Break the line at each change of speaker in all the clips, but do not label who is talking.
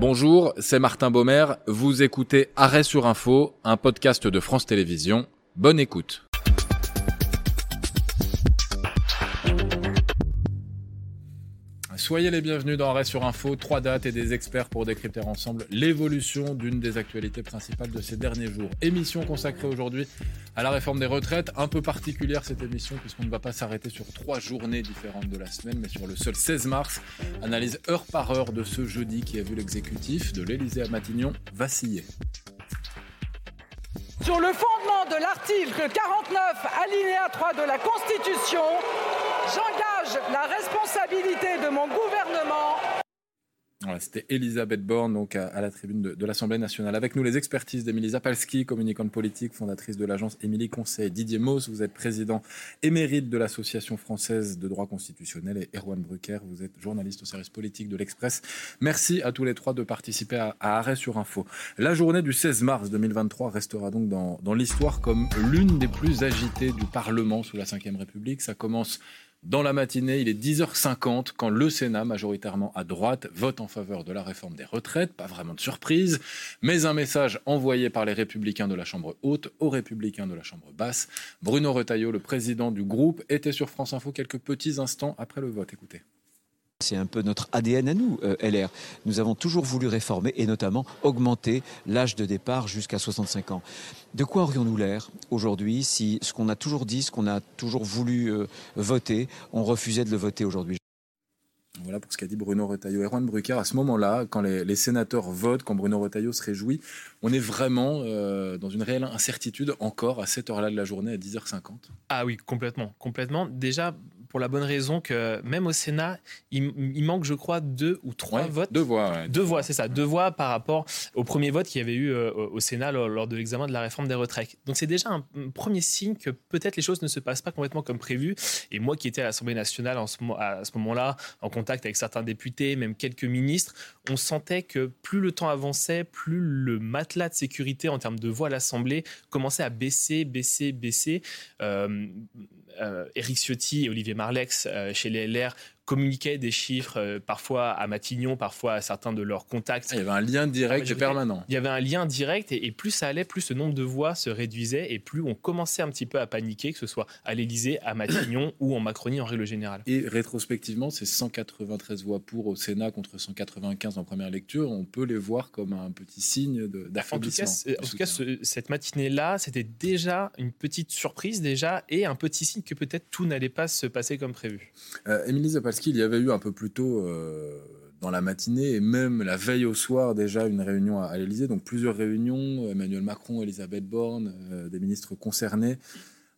Bonjour, c'est Martin Baumer. Vous écoutez Arrêt sur Info, un podcast de France Télévisions. Bonne écoute. Soyez les bienvenus dans Arrêt sur Info, trois dates et des experts pour décrypter ensemble l'évolution d'une des actualités principales de ces derniers jours. Émission consacrée aujourd'hui à la réforme des retraites, un peu particulière cette émission puisqu'on ne va pas s'arrêter sur trois journées différentes de la semaine, mais sur le seul 16 mars. Analyse heure par heure de ce jeudi qui a vu l'exécutif de l'Élysée à Matignon vaciller.
Sur le fondement de l'article 49, alinéa 3 de la Constitution, j'engage la responsabilité de mon gouvernement
c'était Elisabeth Borne, donc à, la tribune de, l'Assemblée nationale. Avec nous, les expertises d'Emilie Zapalski, communicante politique, fondatrice de l'agence Émilie Conseil. Didier Mauss, vous êtes président émérite de l'Association française de droit constitutionnel. Et Erwan Brucker, vous êtes journaliste au service politique de l'Express. Merci à tous les trois de participer à, Arrêt sur Info. La journée du 16 mars 2023 restera donc dans, dans l'histoire comme l'une des plus agitées du Parlement sous la Ve République. Ça commence dans la matinée, il est 10h50 quand le Sénat, majoritairement à droite, vote en faveur de la réforme des retraites. Pas vraiment de surprise, mais un message envoyé par les républicains de la Chambre haute aux républicains de la Chambre basse. Bruno Retailleau, le président du groupe, était sur France Info quelques petits instants après le vote. Écoutez.
C'est un peu notre ADN à nous, euh, LR. Nous avons toujours voulu réformer et notamment augmenter l'âge de départ jusqu'à 65 ans. De quoi aurions-nous l'air aujourd'hui si ce qu'on a toujours dit, ce qu'on a toujours voulu euh, voter, on refusait de le voter aujourd'hui?
Voilà pour ce qu'a dit Bruno Retailleau. Erwan Brucker, à ce moment-là, quand les, sénateurs votent, quand Bruno Retailleau se réjouit, on est vraiment euh, dans une réelle incertitude encore à cette heure-là de la journée, à 10h50
Ah oui, complètement. complètement. Déjà, pour la bonne raison que même au Sénat, il, manque, je crois, deux ou trois votes.
Deux voix.
deux voix, c'est ça. Deux voix par rapport au premier vote qu'il y avait eu euh, au Sénat lors, de l'examen de la réforme des retraites. Donc c'est déjà un, premier signe que peut-être les choses ne se passent pas complètement comme prévu. Et moi qui étais à l'Assemblée nationale en ce, à ce moment-là, en contact avec certains députés, même quelques ministres, on sentait que plus le temps avançait, plus le matelas de sécurité en termes de voix à l'Assemblée commençait à baisser, baisser, baisser. Euh, euh, Éric Ciotti et Olivier Marlex euh, chez les LR communiquaient des chiffres, euh, parfois à Matignon, parfois à certains de leurs contacts.
Ah, il y avait un lien direct et permanent.
Il y avait un lien direct et, plus ça allait, plus ce nombre de voix se réduisait et plus on commençait un petit peu à paniquer, que ce soit à l'Élysée, à Matignon ou en Macronie en règle générale.
Et rétrospectivement, ces 193 voix pour au Sénat contre 195 en première lecture, on peut les voir comme un petit signe d'affaiblissement.
En tout cas, cette matinée-là, c'était déjà une petite surprise déjà et un petit signe que peut-être tout n'allait pas se passer comme prévu.
Euh, Émilie qu'il y avait eu un peu plus tôt euh, dans la matinée et même la veille au soir déjà une réunion à, l'Elysée, donc plusieurs réunions, Emmanuel Macron, Elisabeth Borne, euh, des ministres concernés,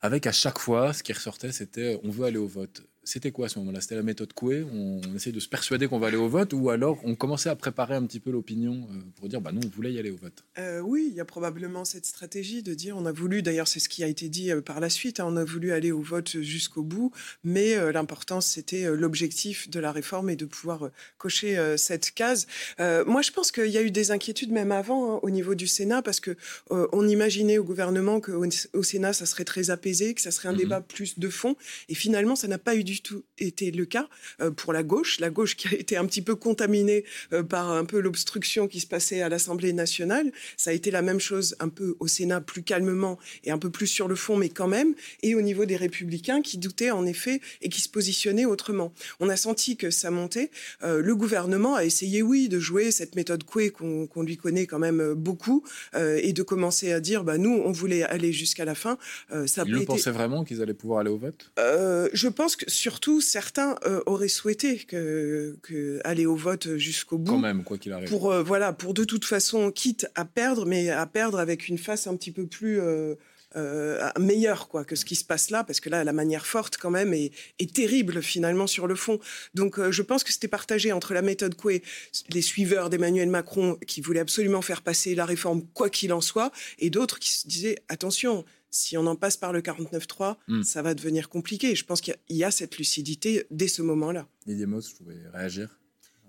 avec à chaque fois ce qui ressortait, c'était on veut aller au vote c'était quoi à ce moment-là? C'était la méthode Coué? On, on essaie de se persuader qu'on va aller au vote ou alors on commençait à préparer un petit peu l'opinion euh, pour dire bah non, on voulait y aller au vote?
Euh, Oui, il y a probablement cette stratégie de dire on a voulu, d'ailleurs c'est ce qui a été dit euh, par la suite, hein, on a voulu aller au vote jusqu'au bout, mais l'important c'était l'objectif de la réforme et de pouvoir cocher cette case. moi je pense qu'il y a eu des inquiétudes même avant hein, au niveau du Sénat parce que on imaginait au gouvernement qu'au au Sénat ça serait très apaisé, que ça serait un mhm. débat plus de fond et finalement ça n'a pas eu du tout été le cas euh, pour la gauche, la gauche qui a été un petit peu contaminée euh, par un peu l'obstruction qui se passait à l'Assemblée nationale. Ça a été la même chose un peu au Sénat, plus calmement et un peu plus sur le fond, mais quand même, et au niveau des républicains qui doutaient en effet et qui se positionnaient autrement. On a senti que ça montait. Euh, le gouvernement a essayé, oui, de jouer cette méthode Coué qu'on lui connaît quand même beaucoup et de commencer à dire, bah, nous, on voulait aller jusqu'à la fin.
ça Ils le pensaient vraiment qu'ils allaient pouvoir aller au vote?
Je pense que surtout, certains euh, auraient souhaité que, aller au vote jusqu'au bout.
Quand même, quoi qu'il arrive.
Pour, euh, voilà, pour de toute façon, quitte à perdre, mais à perdre avec une face un petit peu plus... Euh, meilleure quoi que ce qui se passe là parce que là la manière forte quand même est, terrible finalement sur le fond donc je pense que c'était partagé entre la méthode Coué les suiveurs d'Emmanuel Macron qui voulaient absolument faire passer la réforme quoi qu'il en soit et d'autres qui se disaient attention si on en passe par le 49.3, hmm. ça va devenir compliqué. Je pense qu'il y, a cette lucidité dès ce moment-là.
Didier Moss, je réagir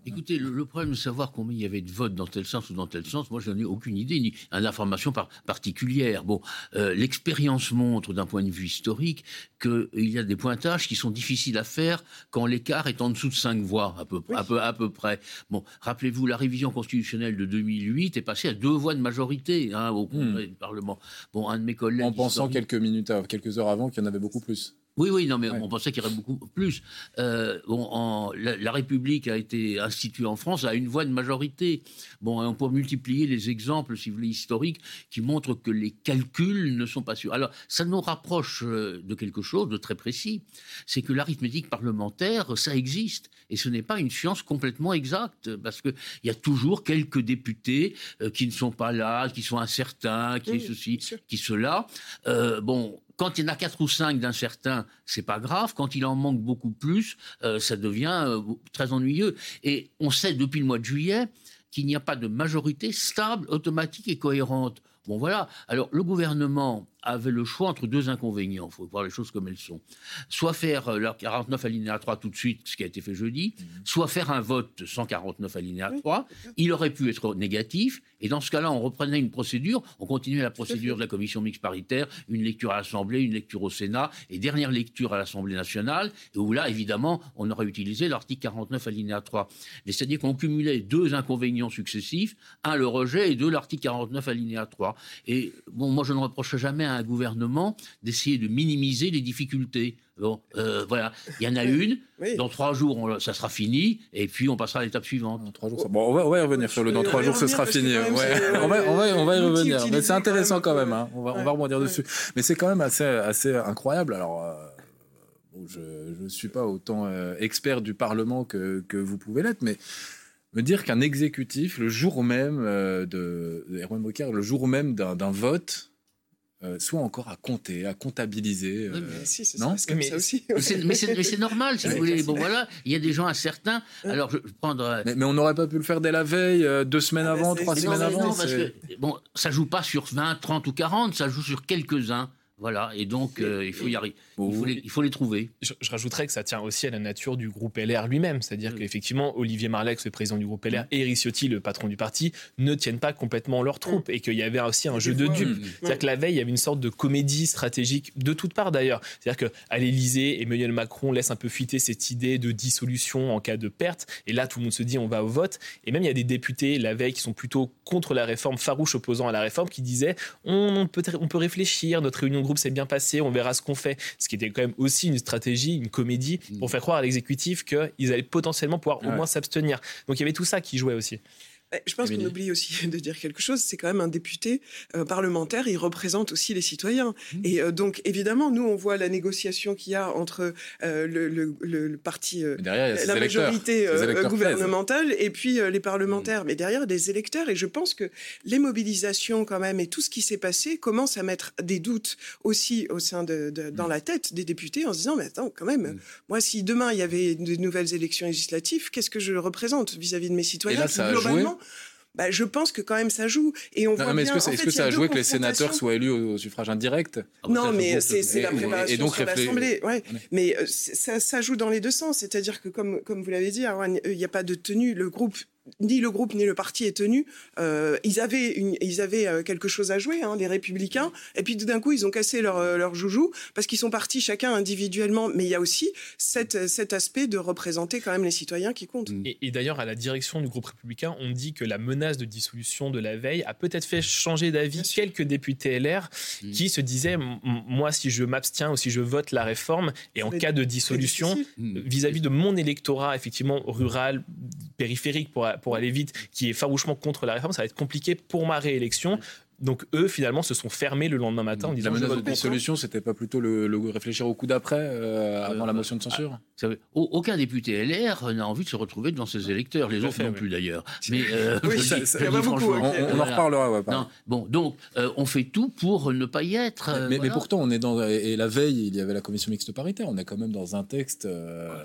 Écoutez, le, problème de savoir combien il y avait de votes dans tel sens ou dans tel sens, moi, je n'en ai aucune idée, ni une information particulière. Bon, euh, l'expérience montre, d'un point de vue historique, qu'il y a des pointages qui sont difficiles à faire quand l'écart est en dessous de 5 voix, à peu, à peu, à peu près. Bon, rappelez-vous, la révision constitutionnelle de 2008 est passée à deux voix de majorité hein, au Congrès hmm. du Parlement. Bon, un de mes collègues...
En pensant quelques minutes, quelques heures avant qu'il y en avait beaucoup plus.
Oui, oui, non, mais on pensait qu'il y aurait beaucoup plus. Euh, bon, la, République a été instituée en France à une voix de majorité. Bon, on peut multiplier les exemples, si vous voulez, historiques, qui montrent que les calculs ne sont pas sûrs. Alors, ça nous rapproche euh, de quelque chose de très précis. C'est que l'arithmétique parlementaire, ça existe. Et ce n'est pas une science complètement exacte, parce qu'il y a toujours quelques députés euh, qui ne sont pas là, qui sont incertains, qui ceci, qui cela. bon, quand il y en a quatre ou cinq d'un certain, c'est pas grave. Quand il en manque beaucoup plus, euh, ça devient euh, très ennuyeux. Et on sait depuis le mois de juillet qu'il n'y a pas de majorité stable, automatique et cohérente. Bon voilà. Alors le gouvernement avait le choix entre deux inconvénients, il faut voir les choses comme elles sont. Soit faire euh, leur 49 alinéa 3 tout de suite, ce qui a été fait jeudi, mhm. soit faire un vote 149 alinéa 3. Il aurait pu être négatif, et dans ce cas-là, on reprenait une procédure, on continuait la procédure de la commission mixte paritaire, une lecture à l'Assemblée, une lecture au Sénat, et dernière lecture à l'Assemblée nationale, et où là, évidemment, on aurait utilisé l'article 49 alinéa 3. Mais c'est-à-dire qu'on cumulait deux inconvénients successifs, un le rejet et deux l'article 49 alinéa 3. Et bon, moi je ne reproche jamais un gouvernement d'essayer de minimiser les difficultés. Bon, euh, voilà, il y en a une. Dans trois jours, ça sera fini, et puis on passera à l'étape suivante.
Dans trois jours, bon, on va, y revenir sur le. Dans trois jours, ce sera fini. on, va, on, va, on va y revenir. Mais c'est intéressant quand même. Hein. On va, on va rebondir dessus. Mais c'est quand même assez, assez incroyable. Alors. Euh, je ne suis pas autant euh, expert du Parlement que, que vous pouvez l'être, mais me dire qu'un exécutif, le jour même de, de Erwin le jour même d'un vote, euh, soit encore à compter, à comptabiliser.
mais euh, si, c'est non ça, mais, ça aussi.
mais c'est normal, si vous voulez. Bon, voilà, il y a des gens incertains. Alors, je, prendre.
Mais, on n'aurait pas pu le faire dès la veille, euh, deux semaines ah, avant, trois semaines avant. Non,
parce que, bon, ça joue pas sur 20, 30 ou 40, ça joue sur quelques-uns. Voilà, et donc il faut y arriver. Il faut, les, trouver.
Je, rajouterais que ça tient aussi à la nature du groupe LR lui-même. C'est-à-dire qu'effectivement, Olivier Marlex, le président du groupe LR, et Eric Ciotti, le patron du parti, ne tiennent pas complètement leurs troupes et qu'il y avait aussi un jeu de dupes. C'est-à-dire que la veille, il y avait une sorte de comédie stratégique de toutes parts d'ailleurs. C'est-à-dire qu'à l'Élysée, Emmanuel Macron laisse un peu fuiter cette idée de dissolution en cas de perte. Et là, tout le monde se dit on va au vote. Et même, il y a des députés la veille qui sont plutôt contre la réforme, farouches opposants à la réforme, qui disaient on, peut, on peut réfléchir, notre réunion de groupe s'est bien passée, on verra ce qu'on fait. Ce qui était quand même aussi une stratégie, une comédie pour mm. faire croire à l'exécutif qu'ils allaient potentiellement pouvoir au moins s'abstenir. Donc il y avait tout ça qui jouait aussi.
Bah, je pense qu'on oublie aussi de dire quelque chose. C'est quand même un député euh, parlementaire. Il représente aussi les citoyens. Mmh. Et euh, donc, évidemment, nous, on voit la négociation qu'il y a entre euh, le, le, parti, la majorité gouvernementale et puis les parlementaires. Mmh. Mais derrière, des électeurs. Et je pense que les mobilisations, quand même, et tout ce qui s'est passé commence à mettre des doutes aussi au sein de, dans mmh. la tête des députés en se disant, mais attends, quand même, moi, si demain il y avait de nouvelles élections législatives, qu'est-ce que je représente vis-à-vis de mes citoyens
globalement,
bah, je pense que quand même ça joue. Et on voit mais
est-ce que, est, que ça a joué que les sénateurs soient élus au, suffrage indirect?
Ah bah Non, mais c'est la préparation et donc, sur l'Assemblée. Ouais. Mais euh, ça, ça, joue dans les deux sens. C'est-à-dire que, comme, comme vous l'avez dit, il n'y a pas de tenue. Le groupe ni le groupe ni le parti est tenu. Euh, ils avaient, une, ils avaient euh, quelque chose à jouer, hein, les républicains. Et puis tout d'un coup, ils ont cassé leur, euh, leur joujou parce qu'ils sont partis chacun individuellement. Mais il y a aussi cet, cet aspect de représenter quand même les citoyens qui comptent.
Et, d'ailleurs, à la direction du groupe républicain, on dit que la menace de dissolution de la veille a peut-être fait changer d'avis quelques députés LR mm. qui se disaient moi, si je m'abstiens ou si je vote la réforme, et en cas de dissolution, vis-à-vis -vis de mon électorat, effectivement, rural, périphérique, pour pour aller vite, qui est farouchement contre la réforme, ça va être compliqué pour ma réélection. Donc eux, finalement, se sont fermés le lendemain matin en disant...
La menace de dissolution, c'était pas plutôt le, réfléchir au coup d'après, euh, avant la motion de censure
ah, Aucun député LR n'a envie de se retrouver devant ses électeurs, les autres non plus d'ailleurs. Mais
euh, beaucoup, on, en reparlera.
bon, donc euh, on fait tout pour ne pas y être.
mais, pourtant, on est dans... Et la veille, il y avait la commission mixte paritaire. On est quand même dans un texte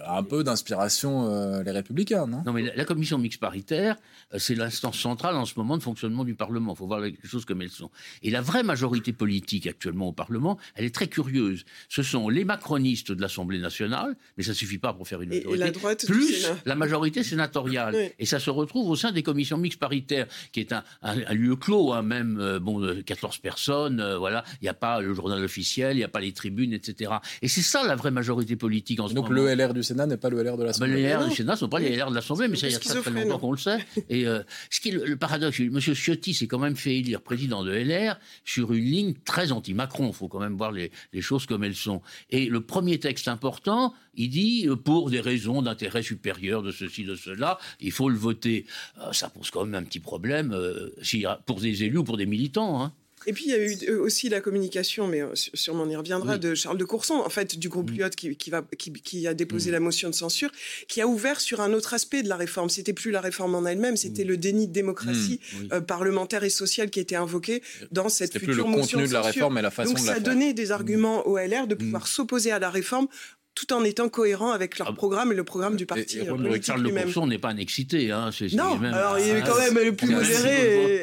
un peu d'inspiration les républicains, non?
Non, mais la, commission mixte paritaire, c'est l'instance centrale en ce moment de fonctionnement du Parlement. Il faut voir quelque chose comme elles sont. Et la vraie majorité politique actuellement au Parlement, elle est très curieuse. Ce sont les macronistes de l'Assemblée nationale, mais ça suffit pas pour faire une majorité.
Et, la droite
plus la majorité sénatoriale. Et ça se retrouve au sein des commissions mixtes paritaires, qui est un, lieu clos, hein, même euh, bon, 14 personnes. Euh, voilà, il n'y a pas le journal officiel, il n'y a pas les tribunes, etc. Et c'est ça la vraie majorité politique en ce
Donc
moment.
Donc le LR du Sénat n'est pas le LR de l'Assemblée.
Ben, les LR du Sénat ne sont pas les LR de l'Assemblée, mais ça y a très, très longtemps qu'on le sait. Et euh, ce qui est le, paradoxe, M. Ciotti s'est quand même fait élire président de LR sur une ligne très anti-Macron. Il faut quand même voir les, choses comme elles sont. Et le premier texte important, il dit euh, pour des raisons d'intérêt supérieur de ceci, de cela, il faut le voter. Euh, ça pose quand même un petit problème pour des élus ou pour des militants. Hein.
Et puis, il y a eu euh, aussi la communication, mais euh, sûrement on y reviendra, de Charles de Courson, en fait, du groupe Lyot, qui, va, qui, a déposé la motion de censure, qui a ouvert sur un autre aspect de la réforme. C'était plus la réforme en elle-même, c'était le déni de démocratie euh, parlementaire et sociale qui était invoqué dans cette future plus le
motion
contenu
de, la réforme, mais la façon
Donc,
de
la
ça
donnait des arguments au LR de pouvoir s'opposer à la réforme tout en étant cohérent avec leur ah, programme et le programme du parti. Et,
et Charles Le n'est pas un excité. Hein,
non, alors il est quand même le plus modéré.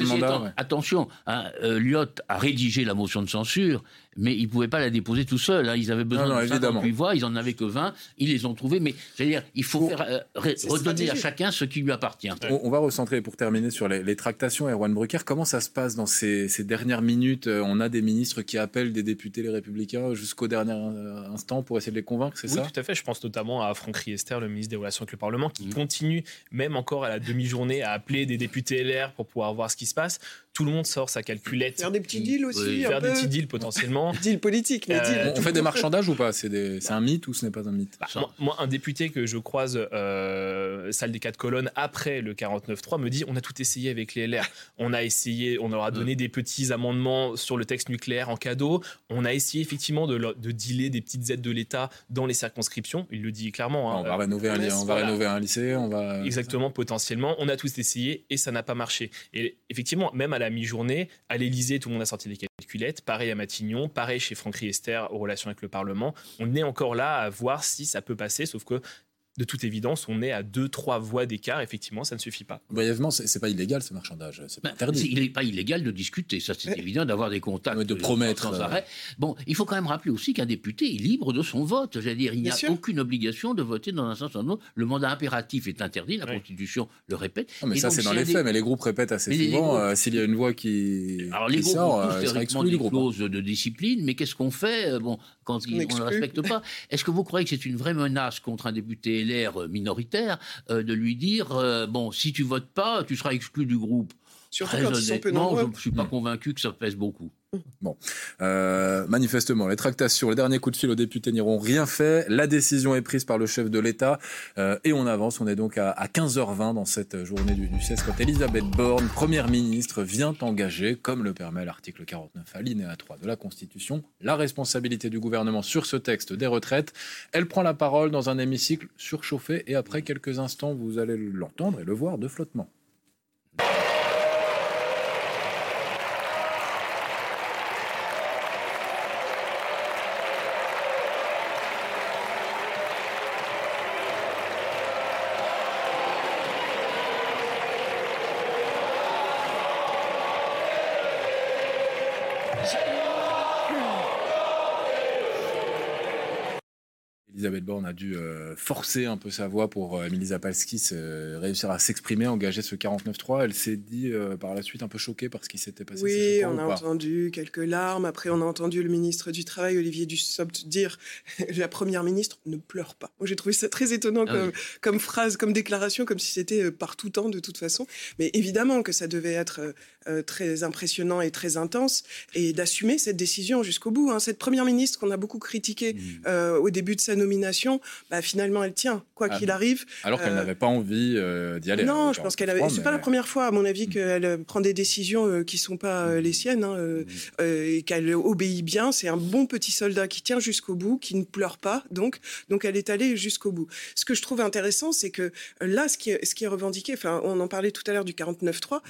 mandat.
Attention, hein, euh, Lyot a rédigé la motion de censure mais ils ne pouvaient pas la déposer tout seuls. Hein. Ils avaient besoin de 58 voix, ils n'en avaient que 20, ils les ont trouvées. Mais dire, il faut faire, euh, redonner à chacun ce qui lui appartient.
On, va recentrer pour terminer sur les, tractations. Erwan Brucker, comment ça se passe dans ces, dernières minutes euh, On a des ministres qui appellent des députés les Républicains jusqu'au dernier euh, instant pour essayer de les convaincre, c'est
oui,
ça?
tout à fait. Je pense notamment à Franck Riester, le ministre des Relations avec le Parlement, qui mmh. continue, même encore à la demi-journée, à appeler des députés LR pour pouvoir voir ce qui se passe tout le monde sort sa calculette.
Faire des petits deals aussi.
Faire des petits deals potentiellement.
Deals politiques. Mais
euh, on fait des marchandages ou pas? C'est un mythe ou ce n'est pas un mythe?
Bah, moi, un député que je croise, euh, salle des quatre colonnes, après le 49.3, me dit on a tout essayé avec les LR. On a essayé, on leur a donné des petits amendements sur le texte nucléaire en cadeau. On a essayé effectivement de, de dealer des petites aides de l'État dans les circonscriptions. Il le dit clairement.
Hein. on va, rénover, un, on va rénover un lycée. On va...
Exactement, potentiellement. On a tous essayé et ça n'a pas marché. Et effectivement, même à la mi-journée. À l'Elysée, tout le monde a sorti les Pareil à Matignon, pareil chez Franck Riester aux relations avec le Parlement. On est encore là à voir si ça peut passer, sauf que de toute évidence, on est à deux, trois voix d'écart. Effectivement, ça ne suffit pas.
Brièvement, c'est pas illégal ce marchandage. C'est pas bah, interdit.
Il n'est pas illégal de discuter. Ça, c'est évident d'avoir des contacts.
de promettre. Sans
euh, arrêt. Bon, il faut quand même rappeler aussi qu'un député est libre de son vote. J'allais dire, il n'y a aucune obligation de voter dans un sens ou dans un autre. Le mandat impératif est interdit. La Constitution le répète.
mais ça, c'est dans les faits. Mais les groupes répètent assez souvent. Euh, s'il y a une voix qui.
Alors, les groupes ont euh, théoriquement des clauses de discipline. Mais qu'est-ce qu'on fait bon, quand on, ne respecte pas? Est-ce que vous croyez que c'est une vraie menace contre un député LR minoritaire euh, de lui dire euh, bon, si tu votes pas, tu seras exclu du groupe.
Très honnêtement,
je ne suis pas convaincu que ça pèse beaucoup.
Bon, euh, manifestement, les tractations, les derniers coups de fil aux députés n'iront rien fait. La décision est prise par le chef de l'État et on avance. On est donc à, 15h20 dans cette journée du, du 16 quand Elisabeth Borne, première ministre, vient engager, comme le permet l'article 49 alinéa 3 de la Constitution, la responsabilité du gouvernement sur ce texte des retraites. Elle prend la parole dans un hémicycle surchauffé et après quelques instants, vous allez l'entendre et le voir de flottement. Elisabeth Borne a dû euh, forcer un peu sa voix pour euh, Emily Zapalski réussir à s'exprimer, engager ce 49-3. Elle s'est dit euh, par la suite un peu choquée par ce qui s'était passé.
Oui, on a entendu quelques larmes. Après, on a entendu le ministre du Travail, Olivier Dussopt, dire la première ministre ne pleure pas. Moi, j'ai trouvé ça très étonnant ah comme, phrase, comme déclaration, comme si c'était par tout temps de toute façon. Mais évidemment que ça devait être très impressionnant et très intense et d'assumer cette décision jusqu'au bout. Hein. Cette première ministre qu'on a beaucoup critiquée mmh. au début de sa nomination, bah, finalement, elle tient, quoi ah qu'il arrive.
Alors qu'elle euh, n'avait pas envie euh, d'y aller.
Non, je pense qu'elle avait. C'est pas la première fois, à mon avis, mm. qu'elle euh, prend des décisions qui sont pas les siennes hein, mm. et qu'elle obéit bien. C'est un bon petit soldat qui tient jusqu'au bout, qui ne pleure pas. Donc, donc elle est allée jusqu'au bout. Ce que je trouve intéressant, c'est que là, ce qui est, ce qui est revendiqué, enfin, on en parlait tout à l'heure du 49.3,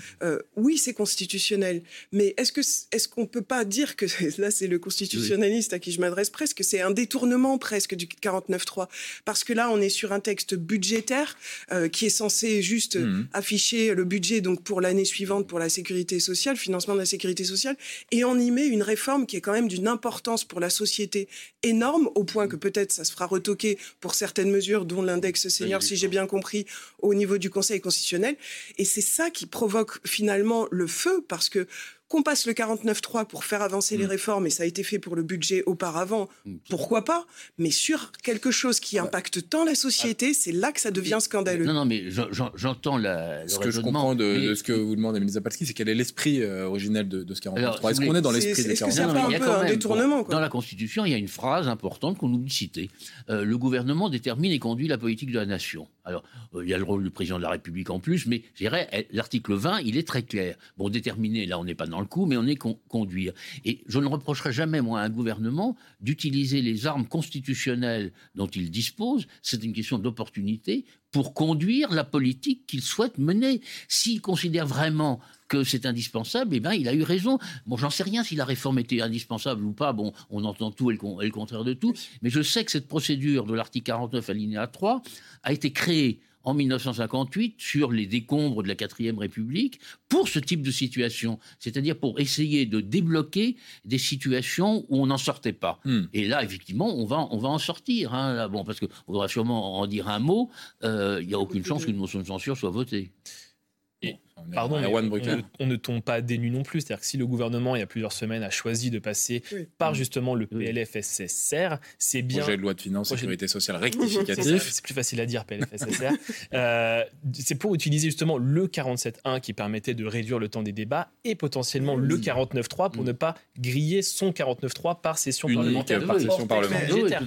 oui, c'est constitutionnel. Mais est-ce que est-ce qu'on peut pas dire que là, c'est le constitutionnaliste à qui je m'adresse presque, c'est un détournement presque du 49 49.3 Parce que là, on est sur un texte budgétaire euh, qui est censé juste mmh. afficher le budget donc pour l'année suivante pour la sécurité sociale, financement de la sécurité sociale, et on y met une réforme qui est quand même d'une importance pour la société énorme, au point que peut-être ça se fera retoquer pour certaines mesures, dont l'index senior, si j'ai bien compris, au niveau du Conseil constitutionnel. Et c'est ça qui provoque finalement le feu, parce que qu'on passe le 49.3 pour faire avancer les mm. réformes, et ça a été fait pour le budget auparavant, mm. pourquoi pas? Mais sur quelque chose qui impacte tant la société, c'est là que ça devient scandaleux.
Non, non, mais j'entends la.
Ce que je comprends de, ce que vous demandez, Mélissa Palski, c'est quel est l'esprit euh, originel de, ce 49.3 Est-ce qu'on est dans l'esprit des 49.3
Il y a un détournement.
Dans la Constitution, il y a une phrase importante qu'on oublie de citer. Euh, le gouvernement détermine et conduit la politique de la nation. Alors, euh, il y a le rôle du président de la République en plus, mais je dirais, l'article 20, il est très clair. Bon, déterminer, là, on n'est pas dans le coup, mais on est conduire. Et je ne reprocherai jamais, moi, à un gouvernement d'utiliser les armes constitutionnelles dont il dispose, c'est une question d'opportunité, pour conduire la politique qu'il souhaite mener. S'il considère vraiment que c'est indispensable, eh ben, il a eu raison. Bon, j'en sais rien si la réforme était indispensable ou pas. Bon, on entend tout et le, et le contraire de tout. Mais je sais que cette procédure de l'article 49 alinéa 3 a été créée en 1958 sur les décombres de la quatrième République pour ce type de situation, c'est-à-dire pour essayer de débloquer des situations où on n'en sortait pas. Hmm. Et là, effectivement, on va, on va en sortir. Hein, bon, parce qu'on voudra sûrement en dire un mot. Euh, il n'y a aucune chance qu'une motion de censure soit votée.
Pardon, on, ne tombe pas des nues non plus. C'est-à-dire que si le gouvernement, il y a plusieurs semaines, a choisi de passer par justement le PLFSSR, c'est bien.
Projet de loi de finances, sécurité sociale rectificatif.
C'est plus facile à dire, PLFSSR. euh, c'est pour utiliser justement le 47.1 qui permettait de réduire le temps des débats et potentiellement le 49.3 pour mm. ne pas griller son 49.3 par session parlementaire.
Par session parlementaire.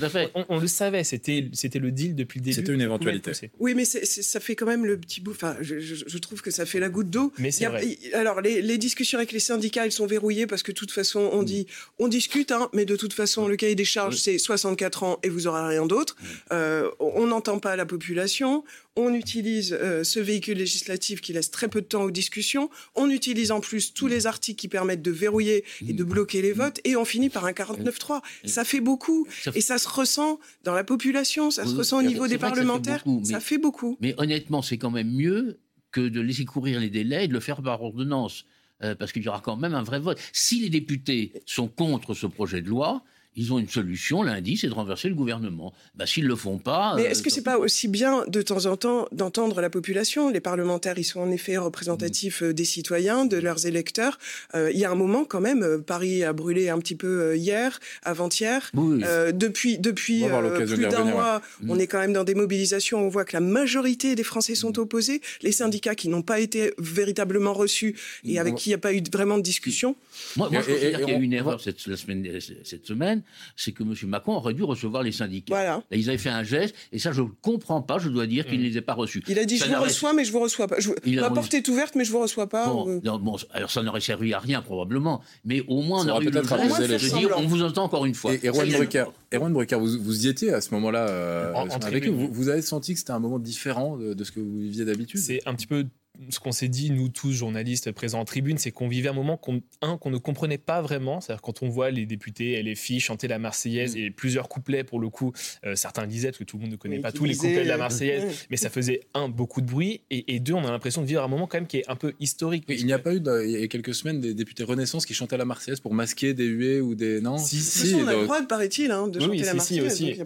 On, le savait, c'était le deal depuis le début.
C'était une éventualité.
Oui, mais ça fait quand même le petit bout. Enfin, je, je trouve que ça fait la goutte d'eau.
Mais c'est vrai.
Alors, les, discussions avec les syndicats, elles sont verrouillées parce que de toute façon, on mm. dit, on discute, hein, mais de toute façon, le cahier des charges, c'est 64 ans et vous aurez rien d'autre. Mm. Euh, on n'entend pas la population. On utilise euh, ce véhicule législatif qui laisse très peu de temps aux discussions. On utilise en plus tous les articles qui permettent de verrouiller et de mm. bloquer les votes. Et on finit par un 49-3. Ça fait beaucoup. Et ça se ressent dans la population, ça se ressent au niveau des parlementaires. Ça fait beaucoup.
Mais honnêtement, c'est quand même mieux de laisser courir les délais et de le faire par ordonnance. Euh, parce qu'il y aura quand même un vrai vote. Si les députés sont contre ce projet de loi, ils ont une solution lundi, c'est de renverser le gouvernement. Bah, S'ils ne le font pas.
Mais est-ce que que c'est pas aussi bien de temps en temps d'entendre la population? Les parlementaires, ils sont en effet représentatifs euh, des citoyens, de leurs électeurs. Euh, il y a un moment quand même, euh, Paris a brûlé un petit peu hier, avant-hier. depuis depuis plus d'un mois, on mm. est quand même dans des mobilisations. On voit que la majorité des Français sont mm. opposés. Les syndicats qui n'ont pas été véritablement reçus et avec qui il n'y a pas eu vraiment de discussion.
Moi, je considère qu'il y a eu une erreur cette, semaine, cette semaine c'est que M. Macron aurait dû recevoir les syndicats.
Voilà.
ils avaient fait un geste, et ça, je ne comprends pas, je dois dire qu'il ne mm. les ait pas reçus.
Il a dit, je vous reçois, mais je vous reçois pas. Ma porte est ouverte, mais je vous reçois pas.
Bon, alors ça n'aurait servi à rien, probablement, mais au moins, on aurait eu le geste de dire, on vous entend encore une fois.
Et, Erwan Brucker, vous, vous y étiez à ce moment-là euh, avec eux. Vous, avez senti que c'était un moment différent de ce que vous viviez d'habitude?
C'est un petit peu ce qu'on s'est dit, nous tous journalistes présents en tribune, c'est qu'on vivait un moment qu'on qu'on ne comprenait pas vraiment. C'est-à-dire quand on voit les députés LFI chanter la Marseillaise mm. et plusieurs couplets, pour le coup, euh, certains disaient, parce que tout le monde ne connaît pas tous les couplets de la Marseillaise, mais ça faisait, un, beaucoup de bruit, et, deux, on a l'impression de vivre un moment quand même qui est un peu historique.
il n'y a pas eu, il y a quelques semaines, des députés Renaissance qui chantaient la Marseillaise pour masquer des huées ou des... Non?
Si, si. on a le droit, paraît-il, hein, de chanter la Marseillaise.
aussi.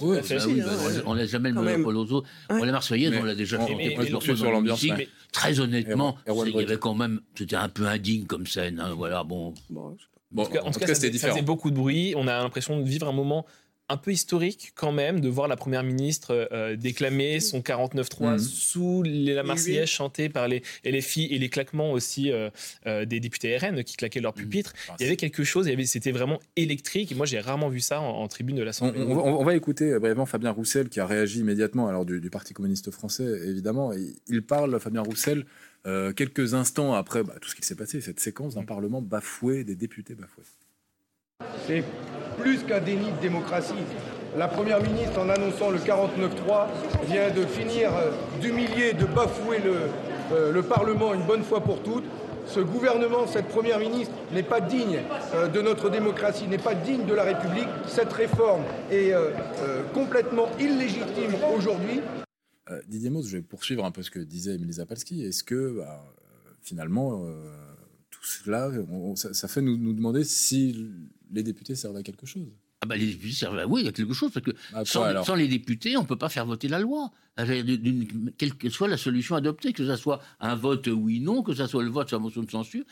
on n'a jamais le monopole aux autres. La Marseillaise, on l'a déjà
fait sur l'ambiance
très honnêtement, il y avait quand même, c'était un peu indigne comme scène. Hein, voilà, bon.
bon, en tout cas, c'était différent.
Ça faisait beaucoup de bruit. On a l'impression de vivre un moment un peu historique quand même de voir la première ministre euh, déclamer son 49-3 mhm. sous la Marseillaise chantée par les LFI et les claquements aussi euh, euh, des députés RN qui claquaient leur mhm. pupitre. Il y avait quelque chose, c'était vraiment électrique. Et moi, j'ai rarement vu ça en, tribune de l'Assemblée.
On, on, va écouter brièvement Fabien Roussel qui a réagi immédiatement alors du, Parti communiste français, évidemment. Il parle, Fabien Roussel, quelques instants après bah, tout ce qui s'est passé, cette séquence d'un Parlement bafoué, des députés bafoués.
C'est plus qu'un déni de démocratie. La Première ministre, en annonçant le 49-3, vient de finir d'humilier, de bafouer le, euh, le, Parlement une bonne fois pour toutes. ce gouvernement, cette première ministre n'est pas digne euh, de notre démocratie, n'est pas digne de la République. Cette réforme est euh, complètement illégitime aujourd'hui.
Didier Mauss, je vais poursuivre un peu ce que disait Émilie Zapalski. Est-ce que bah, finalement, tout cela, ça, fait nous demander si les députés servent à quelque chose
ah bah les députés servent oui, il y a quelque chose, parce que bah, sans, les députés, on ne peut pas faire voter la loi. Ah, quelle que soit la solution adoptée, que ce soit un vote oui-non, que ce soit le vote sur la motion de censure,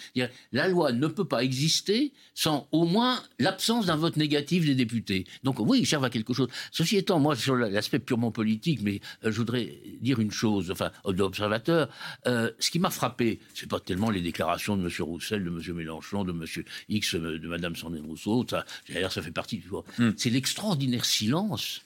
la loi ne peut pas exister sans au moins l'absence d'un vote négatif des députés. Donc oui, ils servent à quelque chose. Ceci étant, moi, sur l'aspect purement politique, mais euh, je voudrais dire une chose, enfin, d'observateur, euh, ce qui m'a frappé, c'est pas tellement les déclarations de M. Roussel, de M. Mélenchon, de M. X, de Mme Sandrine Rousseau, ça, ça fait partie hmm. C'est l'extraordinaire silence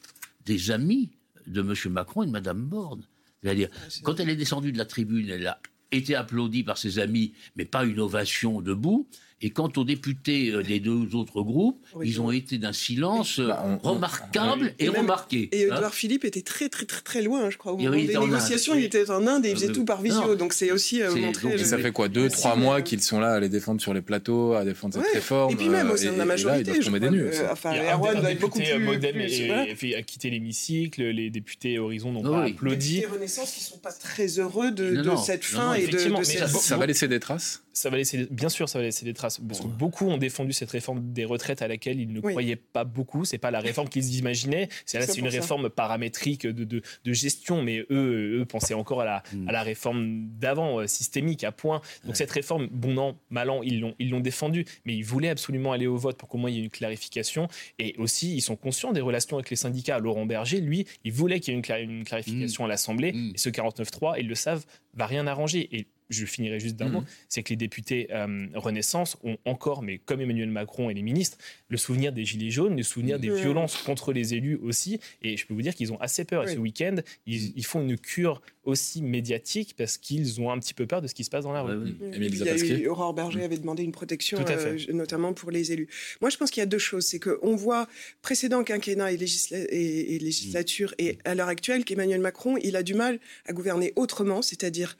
des amis de M. Macron et de Mme Borne. C'est-à-dire, ah, quand elle est descendue de la tribune, elle a été applaudie par ses amis, mais pas une ovation debout. Et quant aux députés euh, des deux autres groupes, ils ont été d'un silence bah, remarquable et, remarqué.
Et Edouard hein. Philippe était très, très, très, très loin, je crois. Au moment des négociations, il était en Inde et il faisait tout par visio. Donc c'est aussi euh,
ça fait quoi Deux, trois mois qu'ils sont là à les défendre sur les plateaux, à défendre cette réforme.
Et puis même au sein de la majorité.
Là, ils doivent tomber des nues.
Enfin, Erwan doit être beaucoup plus.
Modem a quitté l'hémicycle, les députés Horizon n'ont pas applaudi.
Les Renaissance qui sont pas très heureux de cette fin et de cette.
Ça va laisser des traces
ça va laisser, bien sûr, ça va laisser des traces. Parce que beaucoup ont défendu cette réforme des retraites à laquelle ils ne croyaient pas beaucoup. C'est pas la réforme qu'ils imaginaient. C'est là, c'est une réforme paramétrique de, de, gestion, mais eux, eux pensaient encore à la, mm. à la réforme d'avant, euh, systémique, à point. Donc cette réforme, bon an, mal an, ils l'ont, ils l'ont défendue, mais ils voulaient absolument aller au vote pour qu'au moins il y ait une clarification. Et aussi, ils sont conscients des relations avec les syndicats. Laurent Berger, lui, il voulait qu'il y ait une, clarification mm. à l'Assemblée. Mm. Et ce 49.3, ils le savent, va rien arranger. Et je finirai juste d'un mot, mhm. c'est que les députés euh, Renaissance ont encore, mais comme Emmanuel Macron et les ministres, le souvenir des Gilets jaunes, le souvenir des violences contre les élus aussi. Et je peux vous dire qu'ils ont assez peur. Et ce week-end, ils, font une cure aussi médiatique parce qu'ils ont un petit peu peur de ce qui se passe dans la rue.
Il Aurore Berger avait demandé une protection, euh, notamment pour les élus. Moi, je pense qu'il y a deux choses. C'est qu'on voit précédent quinquennat et, et, et législature et à l'heure actuelle qu'Emmanuel Macron, il a du mal à gouverner autrement, c'est-à-dire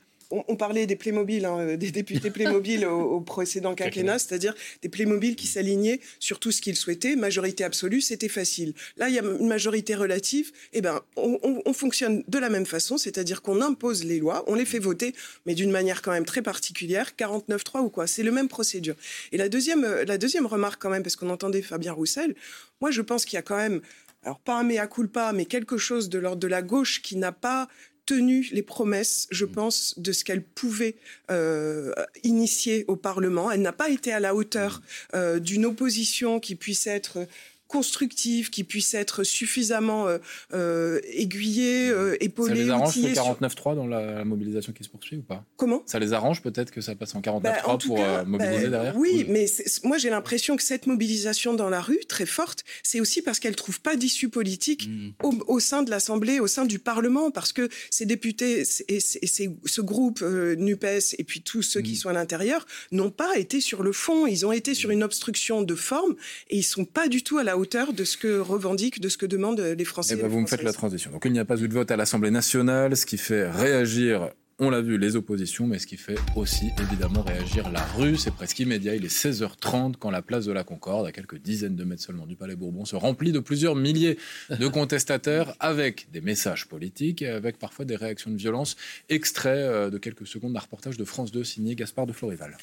on, parlait des Playmobil, hein, des députés Playmobil au, au précédent quinquennat, c'est-à-dire des Playmobil qui s'alignaient sur tout ce qu'ils souhaitaient. Majorité absolue, c'était facile. Là, il y a une majorité relative. Eh ben, on, fonctionne de la même façon, c'est-à-dire qu'on impose les lois, on les fait voter, mais d'une manière quand même très particulière, 49-3 ou quoi. C'est le même procédure. Et la deuxième, euh, la deuxième remarque quand même, parce qu'on entendait Fabien Roussel, moi je pense qu'il y a quand même alors pas un mea culpa, mais quelque chose de l'ordre de la gauche qui n'a pas tenu les promesses, je mm. pense, de ce qu'elle pouvait euh, initier au Parlement. Elle n'a pas été à la hauteur mm. euh, d'une opposition qui puisse être constructive, qui puisse être suffisamment euh, euh aiguillée, euh, épaulée. Ça
les arrange le 49.3 dans la mobilisation qui se poursuit ou pas?
Comment?
Ça les arrange peut-être que ça passe en 49.3 bah, pour euh, mobiliser bah, derrière?
Oui, mais moi j'ai l'impression que cette mobilisation dans la rue, très forte, c'est aussi parce qu'elle trouve pas d'issue politique hmm. au, sein de l'Assemblée, au sein du Parlement, parce que ces députés et, ce groupe NUPES et puis tous ceux qui hmm. sont à l'intérieur n'ont pas été sur le fond, ils ont été sur hmm. une obstruction de forme et ils sont pas du tout à la hauteur de ce que revendiquent, de ce que demandent les Français.
Eh ben, vous me faites la transition. Donc il n'y a pas eu de vote à l'Assemblée nationale, ce qui fait réagir on l'a vu, les oppositions, mais ce qui fait aussi évidemment réagir la rue. C'est presque immédiat. Il est 16h30 quand la place de la Concorde, à quelques dizaines de mètres seulement du Palais Bourbon, se remplit de plusieurs milliers de contestataires avec des messages politiques et avec parfois des réactions de violence. Extrait euh, de quelques secondes d'un reportage de France 2 signé Gaspard de Florival.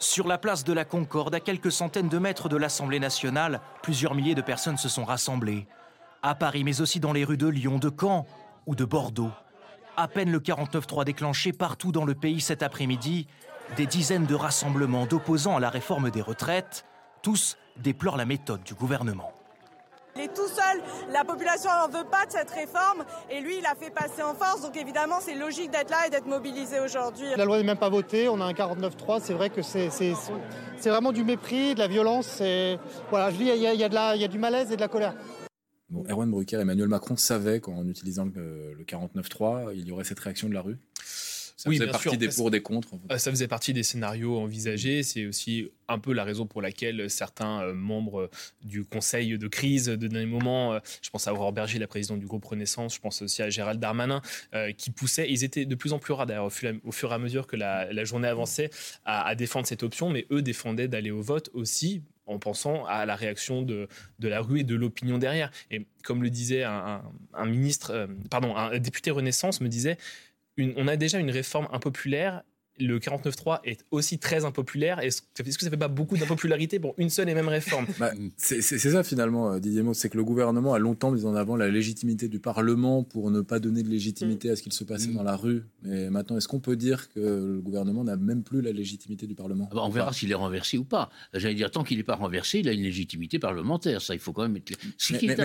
Sur la place de la Concorde, à quelques centaines de mètres de l'Assemblée nationale, plusieurs milliers de personnes se sont rassemblées. À Paris, mais aussi dans les rues de Lyon, de Caen ou de Bordeaux. À peine le 49-3 déclenché partout dans le pays cet après-midi, des dizaines de rassemblements d'opposants à la réforme des retraites, tous déplorent la méthode du gouvernement.
Il est tout seul, la population n'en veut pas de cette réforme. Et lui il a fait passer en force. Donc évidemment c'est logique d'être là et d'être mobilisé aujourd'hui.
La loi n'est même pas votée, on a un 49-3, c'est vrai que c'est vraiment du mépris, de la violence, voilà, je dis il y, y, y a du malaise et de la colère.
Bon, Erwan Brucker, Emmanuel Macron savait qu'en utilisant le, le 49-3, il y aurait cette réaction de la rue Ça faisait partie des pour, des contre.
Ça faisait partie des scénarios envisagés. C'est aussi un peu la raison pour laquelle certains euh, membres du conseil de crise de dernier moment, euh, je pense à Aurore Berger, la présidente du groupe Renaissance, je pense aussi à Gérald Darmanin, euh, qui poussaient, ils étaient de plus en plus rares d'ailleurs au, fur et à mesure que la, journée avançait à, défendre cette option, mais eux défendaient d'aller au vote aussi en pensant à la réaction de, de la rue et de l'opinion derrière. Et comme le disait un, ministre, pardon, un député Renaissance me disait, on a déjà une réforme impopulaire le 49.3 est aussi très impopulaire. Est-ce que ça fait pas beaucoup d'impopularité pour une seule et même réforme?
Bah, C'est ça finalement, euh, Didier Maud, c'est que le gouvernement a longtemps mis en avant la légitimité du Parlement pour ne pas donner de légitimité à ce qu'il se passait mm. dans la rue. Mais maintenant, est-ce qu'on peut dire que le gouvernement n'a même plus la légitimité du Parlement?
Ah bah, On verra s'il est renversé ou pas. J'allais dire, tant qu'il n'est pas renversé, il a une légitimité parlementaire. Ça, il faut quand même être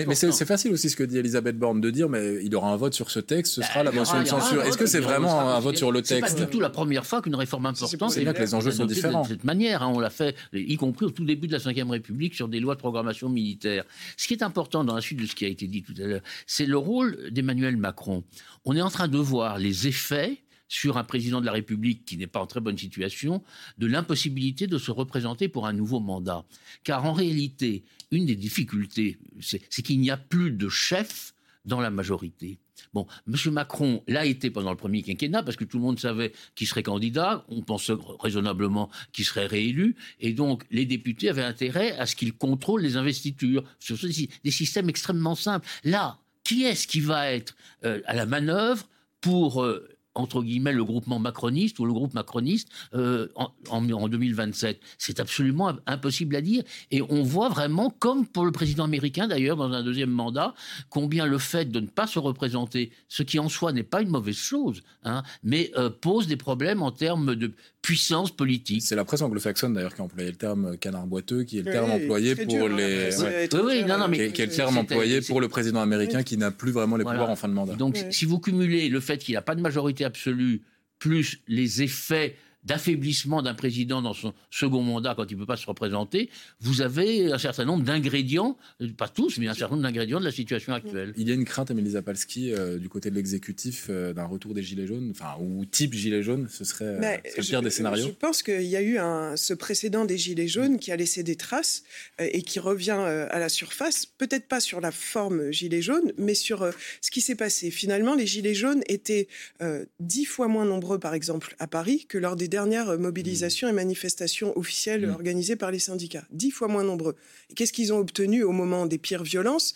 Mais, c'est facile aussi ce que dit Elisabeth Borne de dire, mais il aura un vote sur ce texte, ce bah, sera la motion de censure. Est-ce que c'est vraiment un vote sur le texte
C'est pas du tout la première fois qu'une réforme importante.
C'est bien que les enjeux sont différents.
De cette manière, hein, on l'a fait, y compris au tout début de la Ve République, sur des lois de programmation militaire. Ce qui est important dans la suite de ce qui a été dit tout à l'heure, c'est le rôle d'Emmanuel Macron. On est en train de voir les effets sur un président de la République qui n'est pas en très bonne situation, de l'impossibilité de se représenter pour un nouveau mandat. Car en réalité, une des difficultés, c'est qu'il n'y a plus de chef dans la majorité. Bon, M. Macron l'a été pendant le premier quinquennat parce que tout le monde savait qu'il serait candidat, on pensait raisonnablement qu'il serait réélu, et donc les députés avaient intérêt à ce qu'il contrôle les investitures sur des systèmes extrêmement simples. Là, qui est-ce qui va être euh, à la manœuvre pour euh, entre guillemets, le groupement macroniste ou le groupe macroniste euh, en, en, 2027. C'est absolument impossible à dire. Et on voit vraiment, comme pour le président américain d'ailleurs, dans un deuxième mandat, combien le fait de ne pas se représenter, ce qui en soi n'est pas une mauvaise chose, hein, mais euh, pose des problèmes en termes de puissance politique.
C'est la presse anglo-saxonne d'ailleurs qui a employé le terme canard boiteux, qui est le terme employé pour les.
Oui, non, non, mais
qui est, le terme employé pour le président américain qui n'a plus vraiment les pouvoirs en fin de mandat.
Donc, si vous cumulez le fait qu'il n'y a pas de majorité absolue, plus les effets d'affaiblissement d'un président dans son second mandat quand il ne peut pas se représenter, vous avez un certain nombre d'ingrédients, euh, pas tous, mais un certain nombre d'ingrédients de la situation actuelle.
Il y a une crainte, Amélie Zapalski, euh, du côté de l'exécutif, euh, d'un retour des Gilets jaunes, enfin, ou type Gilets jaunes, ce serait, le pire des scénarios
Je pense qu'il y a eu un, ce précédent des Gilets jaunes qui a laissé des traces et qui revient à la surface, peut-être pas sur la forme Gilets jaunes, mais sur ce qui s'est passé. Finalement, les Gilets jaunes étaient dix fois moins nombreux, par exemple, à Paris que lors des dernières mobilisations et manifestations officielles mmh. organisées par les syndicats. Dix fois moins nombreux. Qu'est-ce qu'ils ont obtenu au moment des pires violences?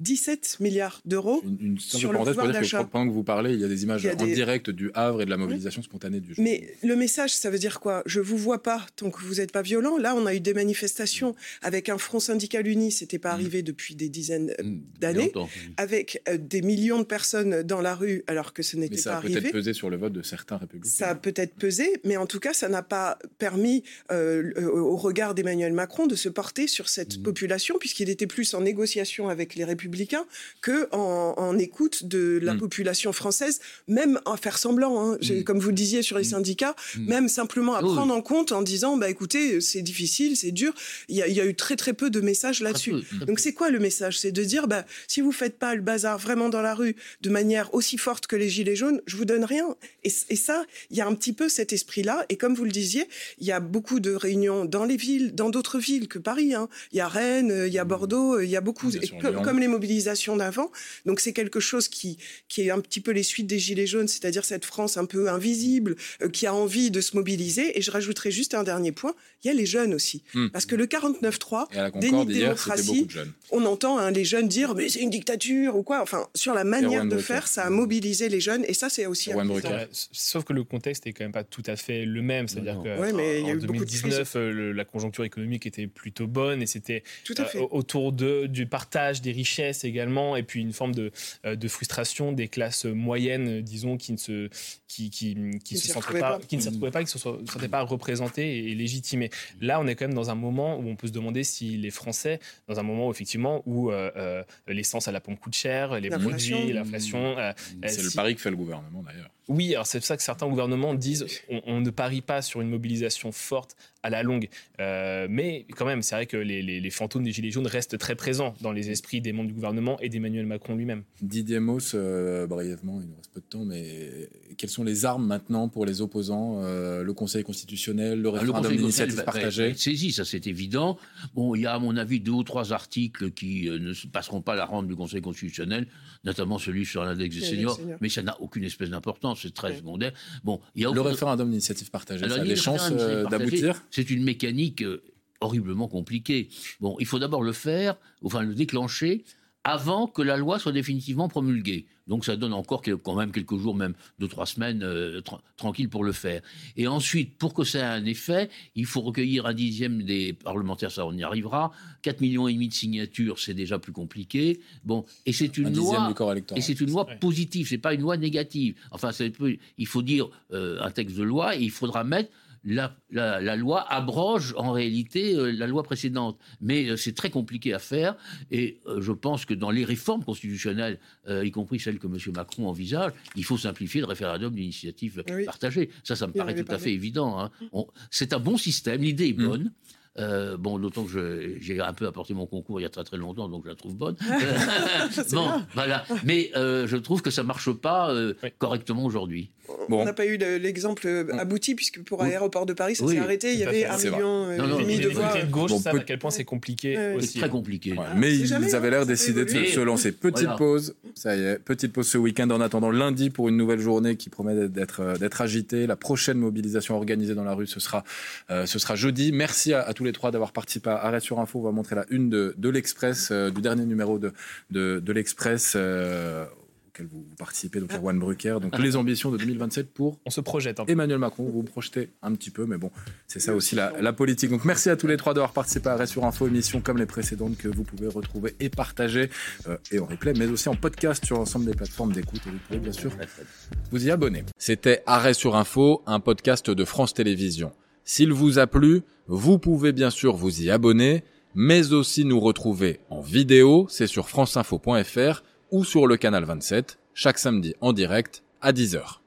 17 milliards d'euros.
Une, sur parenthèse pour dire que pendant que vous parlez, il y a des images en direct du Havre et de la mobilisation spontanée du
jour. Mais le message, ça veut dire quoi? Je vous vois pas tant que vous n'êtes pas violent. Là, on a eu des manifestations avec un front syndical uni, c'était pas mm. arrivé depuis des dizaines euh, mm. d'années, avec euh, des millions de personnes dans la rue alors que ce n'était pas arrivé.
Ça a peut-être pesé sur le vote de certains républicains.
Ça a peut-être pesé, mais en tout cas, ça n'a pas permis euh, au regard d'Emmanuel Macron de se porter sur cette mm. population puisqu'il était plus en négociation avec les républicains républicains que en, écoute de la hmm. population française, même à faire semblant, hein. hmm. comme vous le disiez sur les hmm. syndicats, même simplement à prendre en compte en disant, bah écoutez, c'est difficile, c'est dur. Il y, a, eu très très peu de messages là-dessus. Donc c'est quoi le message? C'est de dire, bah si vous faites pas le bazar vraiment dans la rue de manière aussi forte que les gilets jaunes, je vous donne rien. Et, ça, il y a un petit peu cet esprit-là. Et comme vous le disiez, il y a beaucoup de réunions dans les villes, dans d'autres villes que Paris. Hein. Il y a Rennes, il y a Bordeaux, il y a beaucoup, comme les mobilisation d'avant. Donc c'est quelque chose qui, qui est un petit peu les suites des Gilets jaunes, c'est-à-dire cette France un peu invisible euh, qui a envie de se mobiliser. Et je rajouterai juste un dernier point, il y a les jeunes aussi. Hmm. Parce que le 49-3, déni de démocratie, on entend hein, les jeunes dire mais c'est une dictature ou quoi. Enfin, sur la manière de faire, ça a mobilisé les jeunes et ça c'est aussi
Sauf que le contexte est quand même pas tout à fait le même. C'est-à-dire que mais en, 2019, euh, la conjoncture économique était plutôt bonne et c'était euh, autour de, du partage des richesses également, et puis une forme de, euh, de frustration des classes moyennes, disons, qui ne se, qui, qui, qui, se, sentaient pas, qui ne se retrouvaient pas, qui se sentaient pas représentées et, légitimées. Là, on est quand même dans un moment où on peut se demander si les Français, dans un moment où, effectivement où euh, euh, l'essence à la pompe coûte cher, les produits, l'inflation.
C'est le pari que fait le gouvernement d'ailleurs.
Oui, alors c'est pour ça que certains gouvernements disent on, on, ne parie pas sur une mobilisation forte à la longue. Euh, mais quand même, c'est vrai que les, les, les, fantômes des Gilets jaunes restent très présents dans les esprits des membres du gouvernement et d'Emmanuel Macron lui-même.
Didier Mauss, euh, brièvement, il nous reste peu de temps, mais quelles sont les armes maintenant pour les opposants euh, Le Conseil constitutionnel, le référendum d'initiative partagée?
Saisi, ça c'est évident. Bon, il y a à mon avis deux ou trois articles qui euh, ne passeront pas la ronde du Conseil constitutionnel, notamment celui sur l'index des seniors, mais ça n'a aucune espèce d'importance, c'est très secondaire. Bon,
il y a le référendum d'initiative partagée, ça a des chances euh, d'aboutir
C'est une mécanique euh, horriblement compliquée. Bon, il faut d'abord le faire, enfin le déclencher avant que la loi soit définitivement promulguée. Donc ça donne encore quand même quelques jours, même deux, trois semaines euh, tra tranquilles pour le faire. Et ensuite, pour que ça ait un effet, il faut recueillir un dixième des parlementaires, ça on y arrivera. 4 millions et demi de signatures, c'est déjà plus compliqué. Bon, et c'est une loi, et c'est une loi positive, c'est pas une loi négative. Enfin, il faut dire euh, un texte de loi et il faudra mettre la, la, la, loi abroge en réalité euh, la loi précédente. Mais euh, c'est très compliqué à faire et euh, je pense que dans les réformes constitutionnelles, euh, y compris celles que M. Macron envisage, il faut simplifier le référendum d'initiative oui. partagée. Ça, ça me paraît tout parlé. à fait évident. Hein. C'est un bon système, l'idée est bonne. Mmh. Euh, bon, d'autant que j'ai un peu apporté mon concours il y a très très longtemps, donc je la trouve bonne. bon, voilà. Mais euh, je trouve que ça marche pas euh, oui. correctement aujourd'hui.
Bon. On n'a pas eu l'exemple abouti, puisque pour l'aéroport de Paris, ça oui. s'est arrêté. Il y avait un million et demi de voix.
de gauche bon, savent à quel point c'est compliqué.
C'est très compliqué.
Ouais, mais ils avaient l'air décidés de se, lancer. Petite voilà. pause, ça y est, petite pause ce week-end en attendant lundi pour une nouvelle journée qui promet d'être agitée. La prochaine mobilisation organisée dans la rue, ce sera, euh, ce sera jeudi. Merci à, à tous les trois d'avoir participé à Arrêt sur Info. On va montrer la une de, de l'Express, euh, du dernier numéro de, de, de l'Express. Auquel vous, vous participez, donc Juan Brucker. Donc les ambitions de 2027 pour.
On se projette.
Emmanuel Macron, vous vous projetez un petit peu, mais bon, c'est ça aussi la, la, politique. Donc merci à tous les trois d'avoir participé à Arrêt sur Info, émission comme les précédentes que vous pouvez retrouver et partager, euh, et en replay, mais aussi en podcast sur l'ensemble des plateformes d'écoute. Et vous pouvez bien sûr vous y abonner. C'était Arrêt sur Info, un podcast de France Télévisions. S'il vous a plu, vous pouvez bien sûr vous y abonner, mais aussi nous retrouver en vidéo, c'est sur franceinfo.fr ou sur le canal 27, chaque samedi en direct à 10h.